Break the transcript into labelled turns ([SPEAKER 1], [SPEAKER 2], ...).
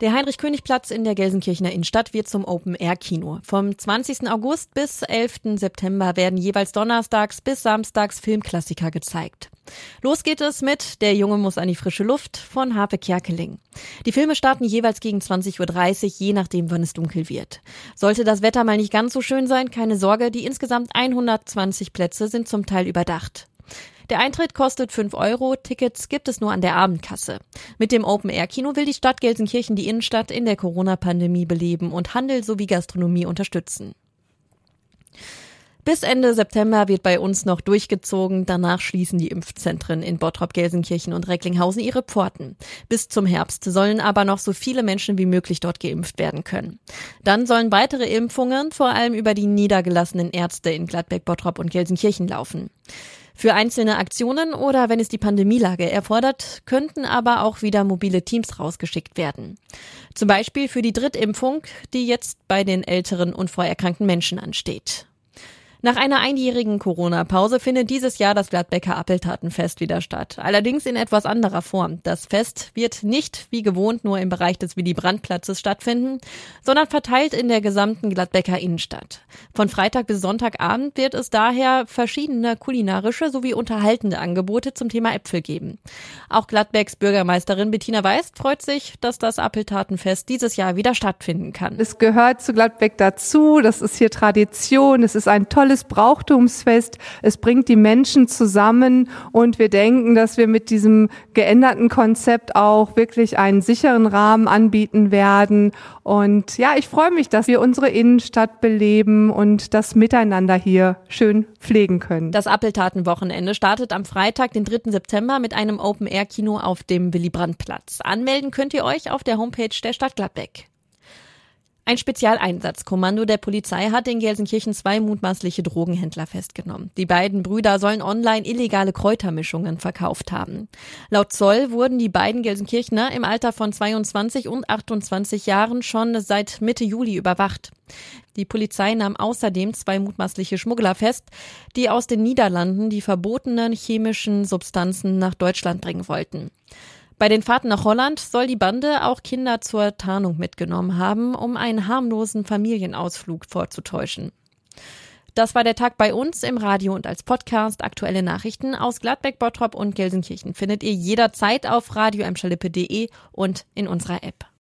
[SPEAKER 1] Der Heinrich-König-Platz in der Gelsenkirchener Innenstadt wird zum Open-Air-Kino. Vom 20. August bis 11. September werden jeweils donnerstags bis samstags Filmklassiker gezeigt. Los geht es mit Der Junge muss an die frische Luft von Harpe Kerkeling. Die Filme starten jeweils gegen 20.30 Uhr, je nachdem, wann es dunkel wird. Sollte das Wetter mal nicht ganz so schön sein, keine Sorge, die insgesamt 120 Plätze sind zum Teil überdacht. Der Eintritt kostet 5 Euro, Tickets gibt es nur an der Abendkasse. Mit dem Open-Air-Kino will die Stadt Gelsenkirchen die Innenstadt in der Corona-Pandemie beleben und Handel sowie Gastronomie unterstützen. Bis Ende September wird bei uns noch durchgezogen. Danach schließen die Impfzentren in Bottrop, Gelsenkirchen und Recklinghausen ihre Pforten. Bis zum Herbst sollen aber noch so viele Menschen wie möglich dort geimpft werden können. Dann sollen weitere Impfungen vor allem über die niedergelassenen Ärzte in Gladbeck, Bottrop und Gelsenkirchen laufen. Für einzelne Aktionen oder wenn es die Pandemielage erfordert, könnten aber auch wieder mobile Teams rausgeschickt werden. Zum Beispiel für die Drittimpfung, die jetzt bei den älteren und vorerkrankten Menschen ansteht. Nach einer einjährigen Corona-Pause findet dieses Jahr das Gladbecker Appeltatenfest wieder statt. Allerdings in etwas anderer Form. Das Fest wird nicht wie gewohnt nur im Bereich des Willy-Brandt-Platzes stattfinden, sondern verteilt in der gesamten Gladbecker Innenstadt. Von Freitag bis Sonntagabend wird es daher verschiedene kulinarische sowie unterhaltende Angebote zum Thema Äpfel geben. Auch Gladbecks Bürgermeisterin Bettina Weiß freut sich, dass das Appeltatenfest dieses Jahr wieder stattfinden kann.
[SPEAKER 2] Es gehört zu Gladbeck dazu. Das ist hier Tradition. Es ist ein tolles tolles Brauchtumsfest. Es bringt die Menschen zusammen und wir denken, dass wir mit diesem geänderten Konzept auch wirklich einen sicheren Rahmen anbieten werden. Und ja, ich freue mich, dass wir unsere Innenstadt beleben und das Miteinander hier schön pflegen können.
[SPEAKER 1] Das Appeltatenwochenende startet am Freitag, den 3. September mit einem Open-Air-Kino auf dem Willy-Brandt-Platz. Anmelden könnt ihr euch auf der Homepage der Stadt Gladbeck. Ein Spezialeinsatzkommando der Polizei hat in Gelsenkirchen zwei mutmaßliche Drogenhändler festgenommen. Die beiden Brüder sollen online illegale Kräutermischungen verkauft haben. Laut Zoll wurden die beiden Gelsenkirchner im Alter von 22 und 28 Jahren schon seit Mitte Juli überwacht. Die Polizei nahm außerdem zwei mutmaßliche Schmuggler fest, die aus den Niederlanden die verbotenen chemischen Substanzen nach Deutschland bringen wollten. Bei den Fahrten nach Holland soll die Bande auch Kinder zur Tarnung mitgenommen haben, um einen harmlosen Familienausflug vorzutäuschen. Das war der Tag bei uns im Radio und als Podcast. Aktuelle Nachrichten aus Gladbeck, Bottrop und Gelsenkirchen findet ihr jederzeit auf radioemschalippe.de und in unserer App.